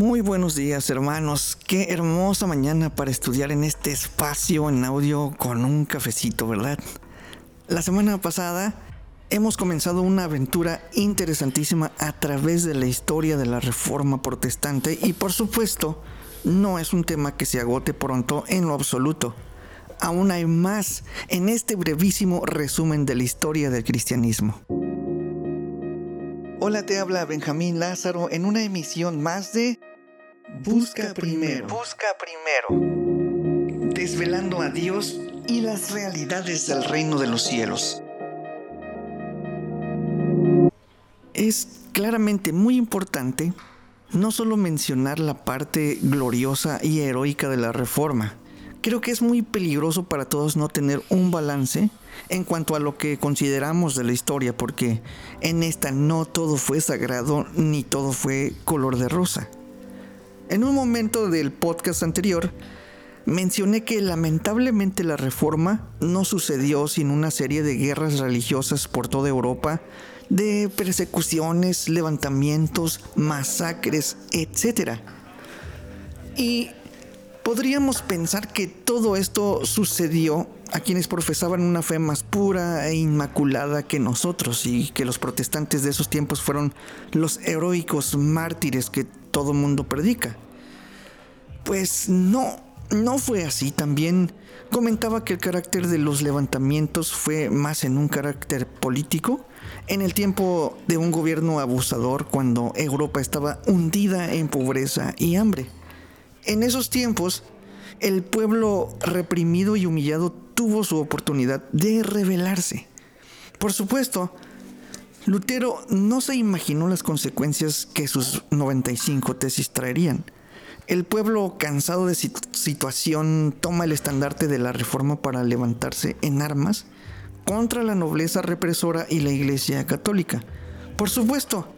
Muy buenos días hermanos, qué hermosa mañana para estudiar en este espacio en audio con un cafecito, ¿verdad? La semana pasada hemos comenzado una aventura interesantísima a través de la historia de la Reforma Protestante y por supuesto no es un tema que se agote pronto en lo absoluto. Aún hay más en este brevísimo resumen de la historia del cristianismo. Hola, te habla Benjamín Lázaro en una emisión más de Busca primero. Busca primero. Desvelando a Dios y las realidades del reino de los cielos. Es claramente muy importante no solo mencionar la parte gloriosa y heroica de la reforma, creo que es muy peligroso para todos no tener un balance en cuanto a lo que consideramos de la historia, porque en esta no todo fue sagrado ni todo fue color de rosa. En un momento del podcast anterior, mencioné que lamentablemente la reforma no sucedió sin una serie de guerras religiosas por toda Europa, de persecuciones, levantamientos, masacres, etc. Y podríamos pensar que todo esto sucedió a quienes profesaban una fe más pura e inmaculada que nosotros y que los protestantes de esos tiempos fueron los heroicos mártires que todo mundo predica. Pues no, no fue así. También comentaba que el carácter de los levantamientos fue más en un carácter político, en el tiempo de un gobierno abusador cuando Europa estaba hundida en pobreza y hambre. En esos tiempos, el pueblo reprimido y humillado tuvo su oportunidad de rebelarse. Por supuesto, Lutero no se imaginó las consecuencias que sus 95 tesis traerían. El pueblo cansado de su situación toma el estandarte de la reforma para levantarse en armas contra la nobleza represora y la iglesia católica. Por supuesto,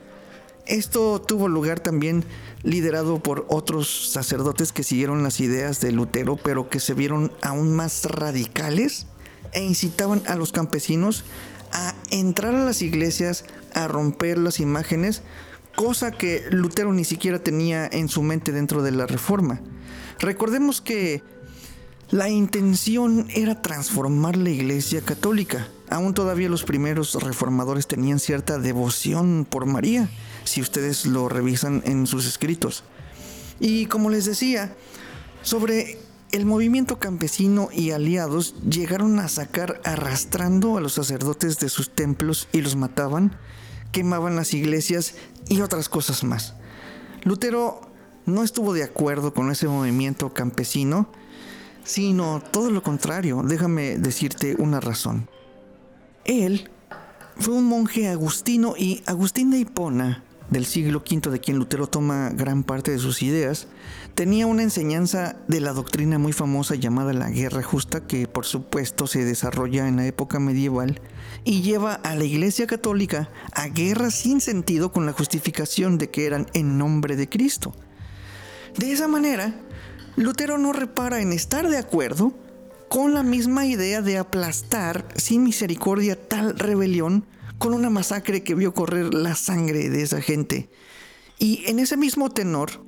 esto tuvo lugar también liderado por otros sacerdotes que siguieron las ideas de Lutero, pero que se vieron aún más radicales e incitaban a los campesinos a entrar a las iglesias, a romper las imágenes, cosa que Lutero ni siquiera tenía en su mente dentro de la reforma. Recordemos que la intención era transformar la iglesia católica. Aún todavía los primeros reformadores tenían cierta devoción por María, si ustedes lo revisan en sus escritos. Y como les decía, sobre el movimiento campesino y aliados llegaron a sacar arrastrando a los sacerdotes de sus templos y los mataban, quemaban las iglesias y otras cosas más. Lutero no estuvo de acuerdo con ese movimiento campesino, sino todo lo contrario. Déjame decirte una razón. Él fue un monje agustino y Agustín de Hipona, del siglo V de quien Lutero toma gran parte de sus ideas, tenía una enseñanza de la doctrina muy famosa llamada la guerra justa que por supuesto se desarrolla en la época medieval y lleva a la Iglesia Católica a guerras sin sentido con la justificación de que eran en nombre de Cristo. De esa manera, Lutero no repara en estar de acuerdo con la misma idea de aplastar sin misericordia tal rebelión con una masacre que vio correr la sangre de esa gente. Y en ese mismo tenor,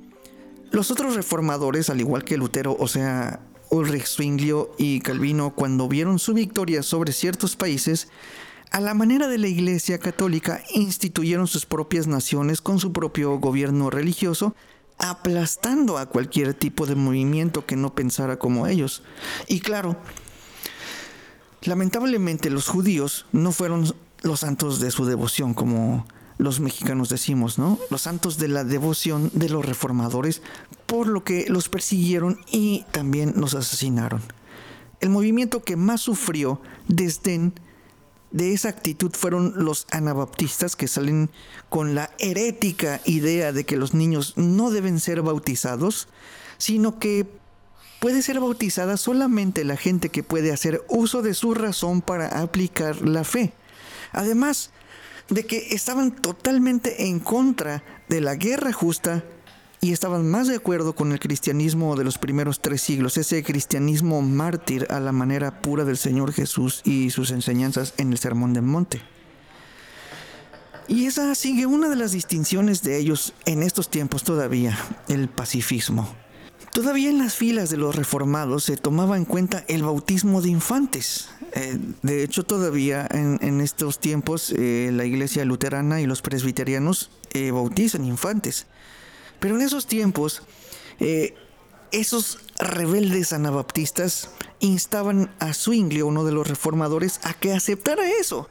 los otros reformadores, al igual que Lutero, o sea, Ulrich Zwinglio y Calvino, cuando vieron su victoria sobre ciertos países, a la manera de la Iglesia Católica instituyeron sus propias naciones con su propio gobierno religioso, aplastando a cualquier tipo de movimiento que no pensara como ellos. Y claro, lamentablemente los judíos no fueron los santos de su devoción, como los mexicanos decimos, ¿no? Los santos de la devoción de los reformadores, por lo que los persiguieron y también los asesinaron. El movimiento que más sufrió desdén de esa actitud fueron los anabaptistas que salen con la herética idea de que los niños no deben ser bautizados, sino que puede ser bautizada solamente la gente que puede hacer uso de su razón para aplicar la fe. Además de que estaban totalmente en contra de la guerra justa y estaban más de acuerdo con el cristianismo de los primeros tres siglos, ese cristianismo mártir a la manera pura del Señor Jesús y sus enseñanzas en el Sermón del Monte. Y esa sigue una de las distinciones de ellos en estos tiempos todavía, el pacifismo. Todavía en las filas de los reformados se tomaba en cuenta el bautismo de infantes. Eh, de hecho, todavía en, estos tiempos eh, la iglesia luterana y los presbiterianos eh, bautizan infantes. Pero en esos tiempos, esos rebeldes anabaptistas instaban a Zwingli, uno de los reformadores, a que aceptara eso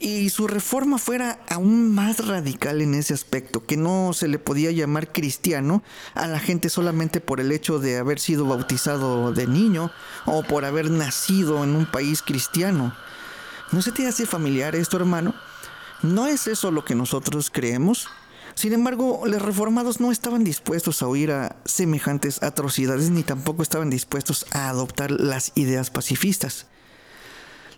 y su reforma fuera aún más radical en ese aspecto, que no se le podía llamar cristiano a la gente solamente por el hecho de haber sido bautizado de niño o por haber nacido en un país cristiano. ¿No se te hace familiar esto, hermano? ¿No es eso lo que nosotros creemos? Sin embargo, los reformados no estaban dispuestos a oír a semejantes atrocidades ni tampoco estaban dispuestos a adoptar las ideas pacifistas.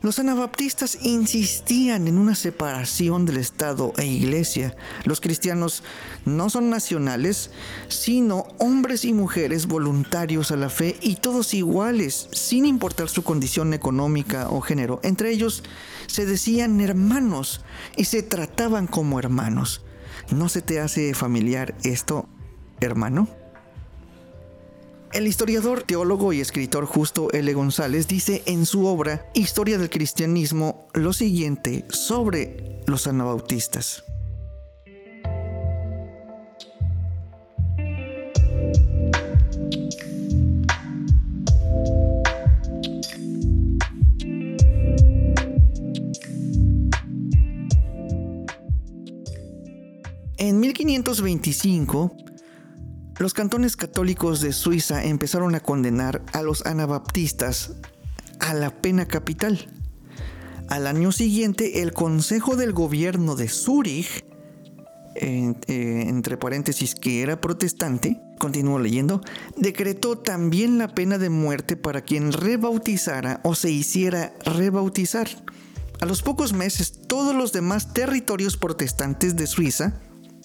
Los anabaptistas insistían en una separación del Estado e Iglesia. Los cristianos no son nacionales, sino hombres y mujeres voluntarios a la fe y todos iguales, sin importar su condición económica o género. Entre ellos se decían hermanos y se trataban como hermanos. ¿No se te hace familiar esto, hermano? El historiador, teólogo y escritor Justo L. González dice en su obra Historia del Cristianismo lo siguiente sobre los anabautistas. En 1525, los cantones católicos de Suiza empezaron a condenar a los anabaptistas a la pena capital. Al año siguiente, el Consejo del Gobierno de Zúrich, eh, entre paréntesis que era protestante, continúo leyendo, decretó también la pena de muerte para quien rebautizara o se hiciera rebautizar. A los pocos meses, todos los demás territorios protestantes de Suiza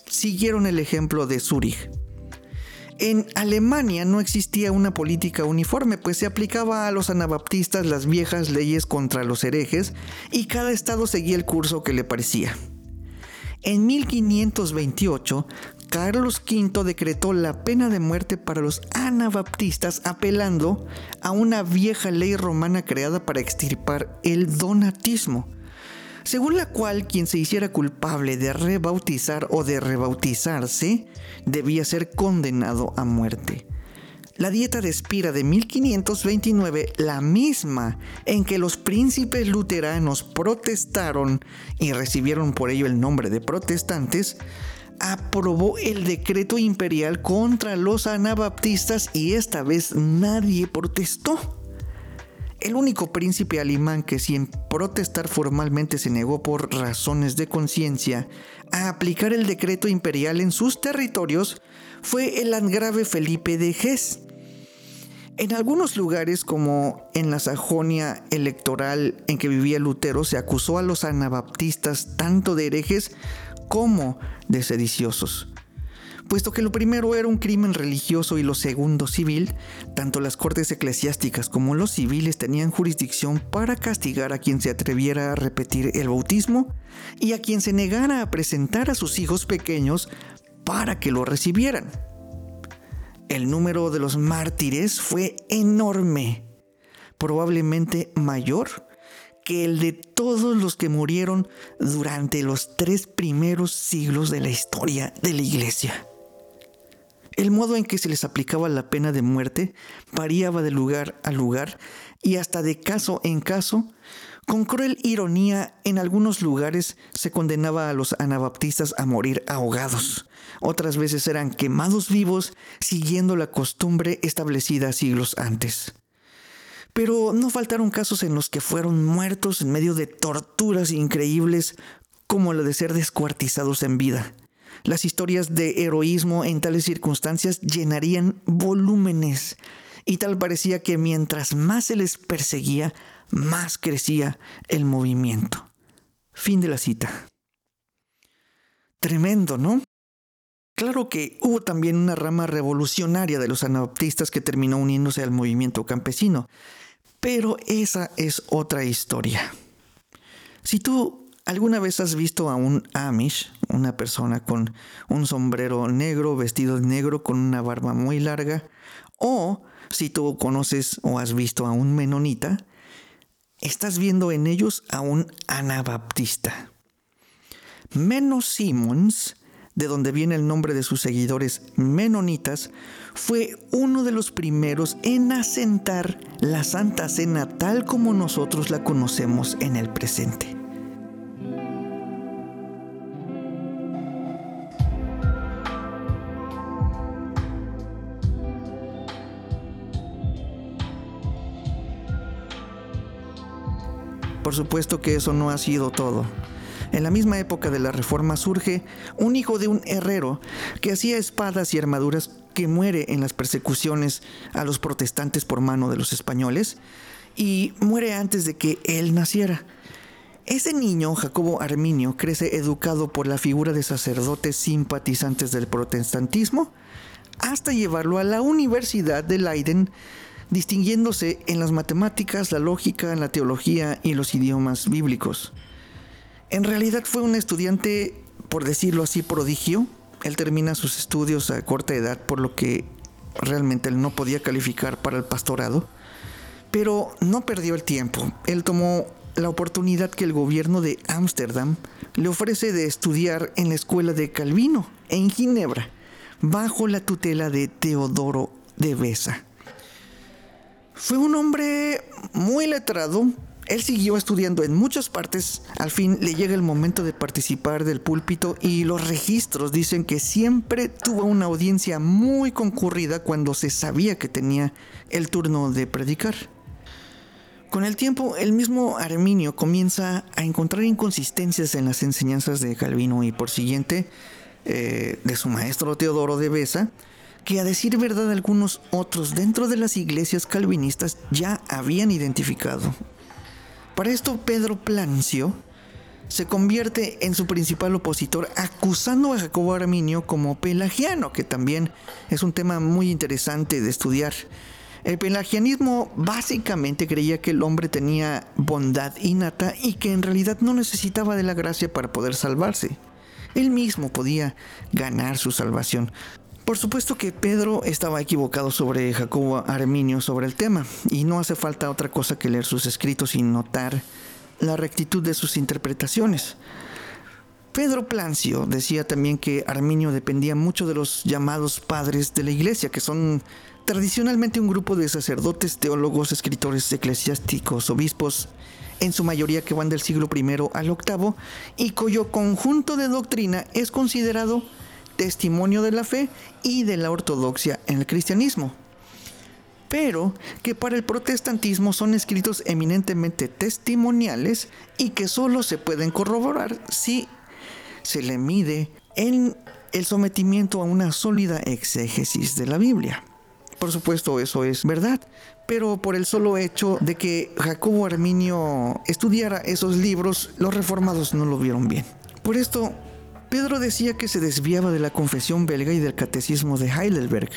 siguieron el ejemplo de Zúrich. En Alemania no existía una política uniforme, pues se aplicaba a los anabaptistas las viejas leyes contra los herejes y cada estado seguía el curso que le parecía. En 1528, Carlos V decretó la pena de muerte para los anabaptistas apelando a una vieja ley romana creada para extirpar el donatismo según la cual quien se hiciera culpable de rebautizar o de rebautizarse debía ser condenado a muerte. La dieta de Espira de 1529, la misma en que los príncipes luteranos protestaron y recibieron por ello el nombre de protestantes, aprobó el decreto imperial contra los anabaptistas y esta vez nadie protestó. El único príncipe alemán que sin protestar formalmente se negó por razones de conciencia a aplicar el decreto imperial en sus territorios fue el landgrave Felipe de Hesse. En algunos lugares, como en la Sajonia electoral en que vivía Lutero, se acusó a los anabaptistas tanto de herejes como de sediciosos. Puesto que lo primero era un crimen religioso y lo segundo civil, tanto las cortes eclesiásticas como los civiles tenían jurisdicción para castigar a quien se atreviera a repetir el bautismo y a quien se negara a presentar a sus hijos pequeños para que lo recibieran. El número de los mártires fue enorme, probablemente mayor que el de todos los que murieron durante los tres primeros siglos de la historia de la iglesia. El modo en que se les aplicaba la pena de muerte variaba de lugar a lugar y hasta de caso en caso. Con cruel ironía, en algunos lugares se condenaba a los anabaptistas a morir ahogados. Otras veces eran quemados vivos, siguiendo la costumbre establecida siglos antes. Pero no faltaron casos en los que fueron muertos en medio de torturas increíbles, como la de ser descuartizados en vida. Las historias de heroísmo en tales circunstancias llenarían volúmenes y tal parecía que mientras más se les perseguía, más crecía el movimiento. Fin de la cita. Tremendo, ¿no? Claro que hubo también una rama revolucionaria de los anabaptistas que terminó uniéndose al movimiento campesino, pero esa es otra historia. Si tú ¿Alguna vez has visto a un Amish, una persona con un sombrero negro, vestido negro, con una barba muy larga? O si tú conoces o has visto a un menonita, estás viendo en ellos a un anabaptista. Menos Simmons de donde viene el nombre de sus seguidores menonitas, fue uno de los primeros en asentar la Santa Cena tal como nosotros la conocemos en el presente. Por supuesto que eso no ha sido todo. En la misma época de la Reforma surge un hijo de un herrero que hacía espadas y armaduras que muere en las persecuciones a los protestantes por mano de los españoles y muere antes de que él naciera. Ese niño, Jacobo Arminio, crece educado por la figura de sacerdotes simpatizantes del protestantismo hasta llevarlo a la Universidad de Leiden, distinguiéndose en las matemáticas, la lógica, la teología y los idiomas bíblicos. En realidad fue un estudiante, por decirlo así, prodigio. Él termina sus estudios a corta edad, por lo que realmente él no podía calificar para el pastorado. Pero no perdió el tiempo. Él tomó la oportunidad que el gobierno de Ámsterdam le ofrece de estudiar en la escuela de Calvino, en Ginebra, bajo la tutela de Teodoro de Besa. Fue un hombre muy letrado, él siguió estudiando en muchas partes, al fin le llega el momento de participar del púlpito y los registros dicen que siempre tuvo una audiencia muy concurrida cuando se sabía que tenía el turno de predicar. Con el tiempo, el mismo Arminio comienza a encontrar inconsistencias en las enseñanzas de Calvino y por siguiente eh, de su maestro Teodoro de Besa, que a decir verdad algunos otros dentro de las iglesias calvinistas ya habían identificado. Para esto Pedro Plancio se convierte en su principal opositor acusando a Jacobo Arminio como pelagiano, que también es un tema muy interesante de estudiar. El pelagianismo básicamente creía que el hombre tenía bondad innata y que en realidad no necesitaba de la gracia para poder salvarse. Él mismo podía ganar su salvación. Por supuesto que Pedro estaba equivocado sobre Jacobo Arminio sobre el tema, y no hace falta otra cosa que leer sus escritos y notar la rectitud de sus interpretaciones. Pedro Plancio decía también que Arminio dependía mucho de los llamados padres de la iglesia, que son tradicionalmente un grupo de sacerdotes, teólogos, escritores eclesiásticos, obispos, en su mayoría que van del siglo I al VIII, y cuyo conjunto de doctrina es considerado testimonio de la fe y de la ortodoxia en el cristianismo, pero que para el protestantismo son escritos eminentemente testimoniales y que solo se pueden corroborar si se le mide en el sometimiento a una sólida exégesis de la Biblia. Por supuesto, eso es verdad, pero por el solo hecho de que Jacobo Arminio estudiara esos libros, los reformados no lo vieron bien. Por esto, Pedro decía que se desviaba de la confesión belga y del catecismo de Heidelberg,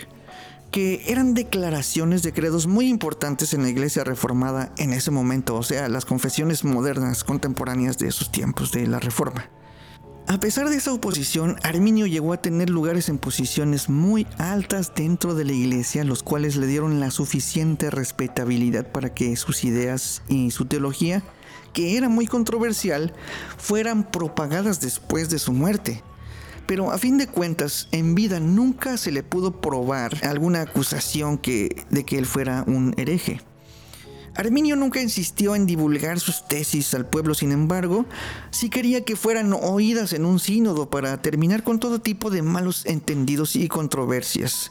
que eran declaraciones de credos muy importantes en la iglesia reformada en ese momento, o sea, las confesiones modernas contemporáneas de esos tiempos de la reforma. A pesar de esa oposición, Arminio llegó a tener lugares en posiciones muy altas dentro de la iglesia, los cuales le dieron la suficiente respetabilidad para que sus ideas y su teología que era muy controversial, fueran propagadas después de su muerte. Pero a fin de cuentas, en vida nunca se le pudo probar alguna acusación que, de que él fuera un hereje. Arminio nunca insistió en divulgar sus tesis al pueblo, sin embargo, sí quería que fueran oídas en un sínodo para terminar con todo tipo de malos entendidos y controversias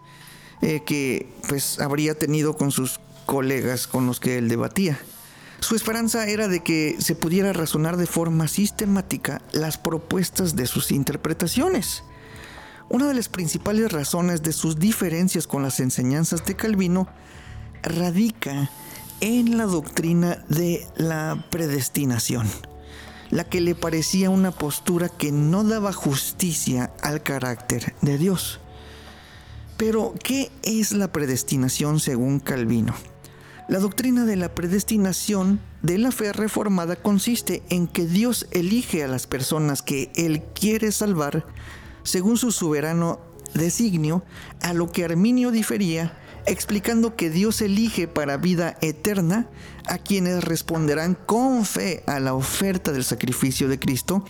eh, que pues habría tenido con sus colegas con los que él debatía. Su esperanza era de que se pudiera razonar de forma sistemática las propuestas de sus interpretaciones. Una de las principales razones de sus diferencias con las enseñanzas de Calvino radica en la doctrina de la predestinación, la que le parecía una postura que no daba justicia al carácter de Dios. Pero, ¿qué es la predestinación según Calvino? La doctrina de la predestinación de la fe reformada consiste en que Dios elige a las personas que Él quiere salvar según su soberano designio, a lo que Arminio difería, explicando que Dios elige para vida eterna a quienes responderán con fe a la oferta del sacrificio de Cristo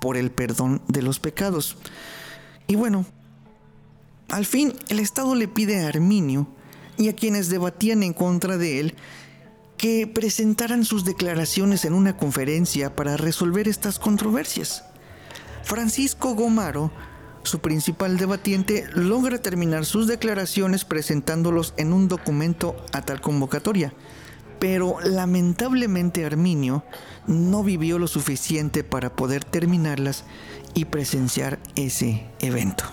por el perdón de los pecados. Y bueno, al fin el Estado le pide a Arminio y a quienes debatían en contra de él que presentaran sus declaraciones en una conferencia para resolver estas controversias. Francisco Gomaro, su principal debatiente, logra terminar sus declaraciones presentándolos en un documento a tal convocatoria, pero lamentablemente Arminio no vivió lo suficiente para poder terminarlas y presenciar ese evento.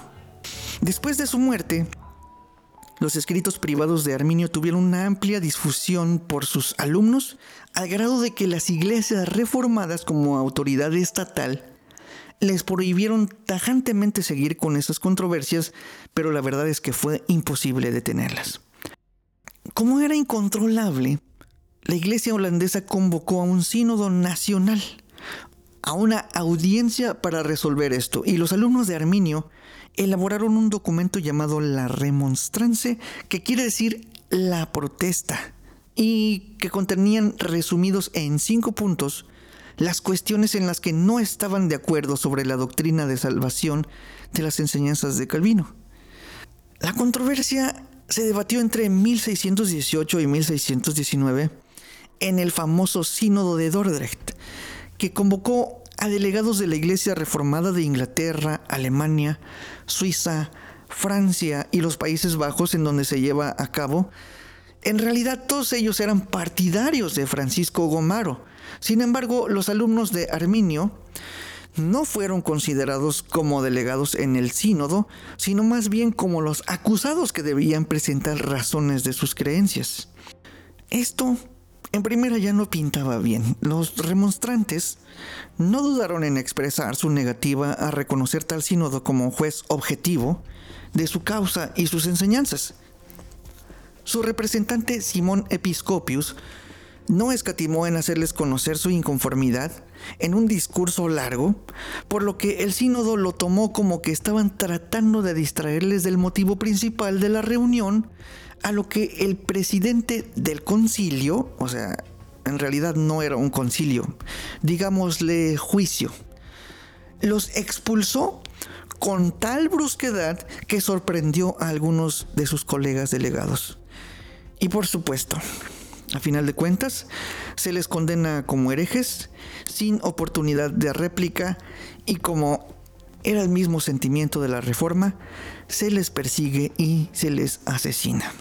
Después de su muerte, los escritos privados de Arminio tuvieron una amplia difusión por sus alumnos, al grado de que las iglesias reformadas como autoridad estatal les prohibieron tajantemente seguir con esas controversias, pero la verdad es que fue imposible detenerlas. Como era incontrolable, la iglesia holandesa convocó a un sínodo nacional, a una audiencia para resolver esto, y los alumnos de Arminio elaboraron un documento llamado la remonstrance, que quiere decir la protesta, y que contenían resumidos en cinco puntos las cuestiones en las que no estaban de acuerdo sobre la doctrina de salvación de las enseñanzas de Calvino. La controversia se debatió entre 1618 y 1619 en el famoso Sínodo de Dordrecht, que convocó a delegados de la Iglesia Reformada de Inglaterra, Alemania, Suiza, Francia y los Países Bajos en donde se lleva a cabo, en realidad todos ellos eran partidarios de Francisco Gomaro. Sin embargo, los alumnos de Arminio no fueron considerados como delegados en el sínodo, sino más bien como los acusados que debían presentar razones de sus creencias. Esto en primera ya no pintaba bien. Los remonstrantes no dudaron en expresar su negativa a reconocer tal sínodo como juez objetivo de su causa y sus enseñanzas. Su representante Simón Episcopius no escatimó en hacerles conocer su inconformidad en un discurso largo, por lo que el sínodo lo tomó como que estaban tratando de distraerles del motivo principal de la reunión a lo que el presidente del concilio, o sea, en realidad no era un concilio, digámosle juicio, los expulsó con tal brusquedad que sorprendió a algunos de sus colegas delegados. Y por supuesto, a final de cuentas, se les condena como herejes, sin oportunidad de réplica y como era el mismo sentimiento de la reforma, se les persigue y se les asesina.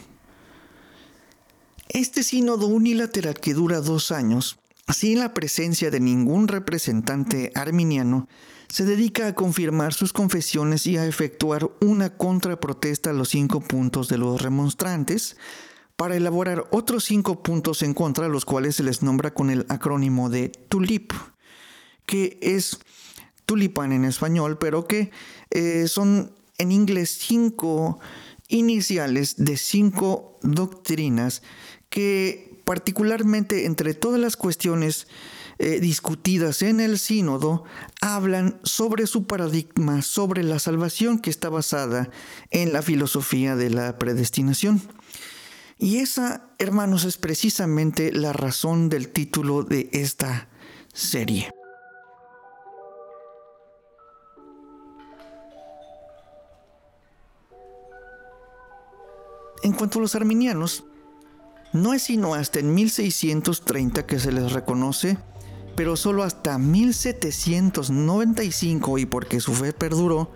Este sínodo unilateral que dura dos años, sin la presencia de ningún representante arminiano, se dedica a confirmar sus confesiones y a efectuar una contraprotesta a los cinco puntos de los remonstrantes, para elaborar otros cinco puntos en contra, los cuales se les nombra con el acrónimo de TULIP, que es tulipán en español, pero que eh, son en inglés cinco iniciales de cinco doctrinas que particularmente entre todas las cuestiones eh, discutidas en el sínodo, hablan sobre su paradigma, sobre la salvación que está basada en la filosofía de la predestinación. Y esa, hermanos, es precisamente la razón del título de esta serie. En cuanto a los arminianos, no es sino hasta en 1630 que se les reconoce, pero solo hasta 1795 y porque su fe perduró,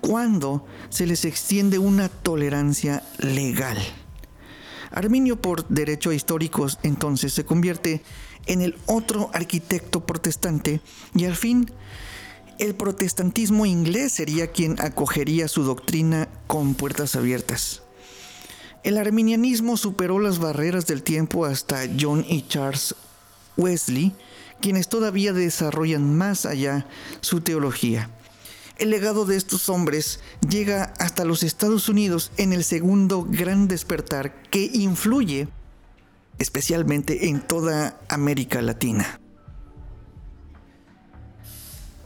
cuando se les extiende una tolerancia legal. Arminio por derecho a históricos entonces se convierte en el otro arquitecto protestante y al fin el protestantismo inglés sería quien acogería su doctrina con puertas abiertas. El arminianismo superó las barreras del tiempo hasta John y Charles Wesley, quienes todavía desarrollan más allá su teología. El legado de estos hombres llega hasta los Estados Unidos en el segundo gran despertar que influye especialmente en toda América Latina.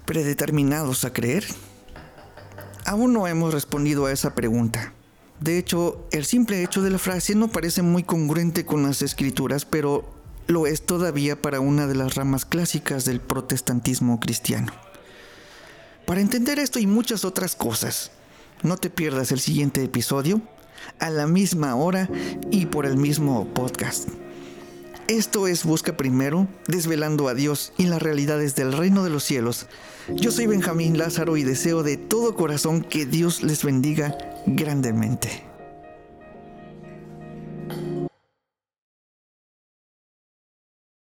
¿Predeterminados a creer? Aún no hemos respondido a esa pregunta. De hecho, el simple hecho de la frase no parece muy congruente con las escrituras, pero lo es todavía para una de las ramas clásicas del protestantismo cristiano. Para entender esto y muchas otras cosas, no te pierdas el siguiente episodio a la misma hora y por el mismo podcast. Esto es Busca Primero, desvelando a Dios y las realidades del reino de los cielos. Yo soy Benjamín Lázaro y deseo de todo corazón que Dios les bendiga grandemente.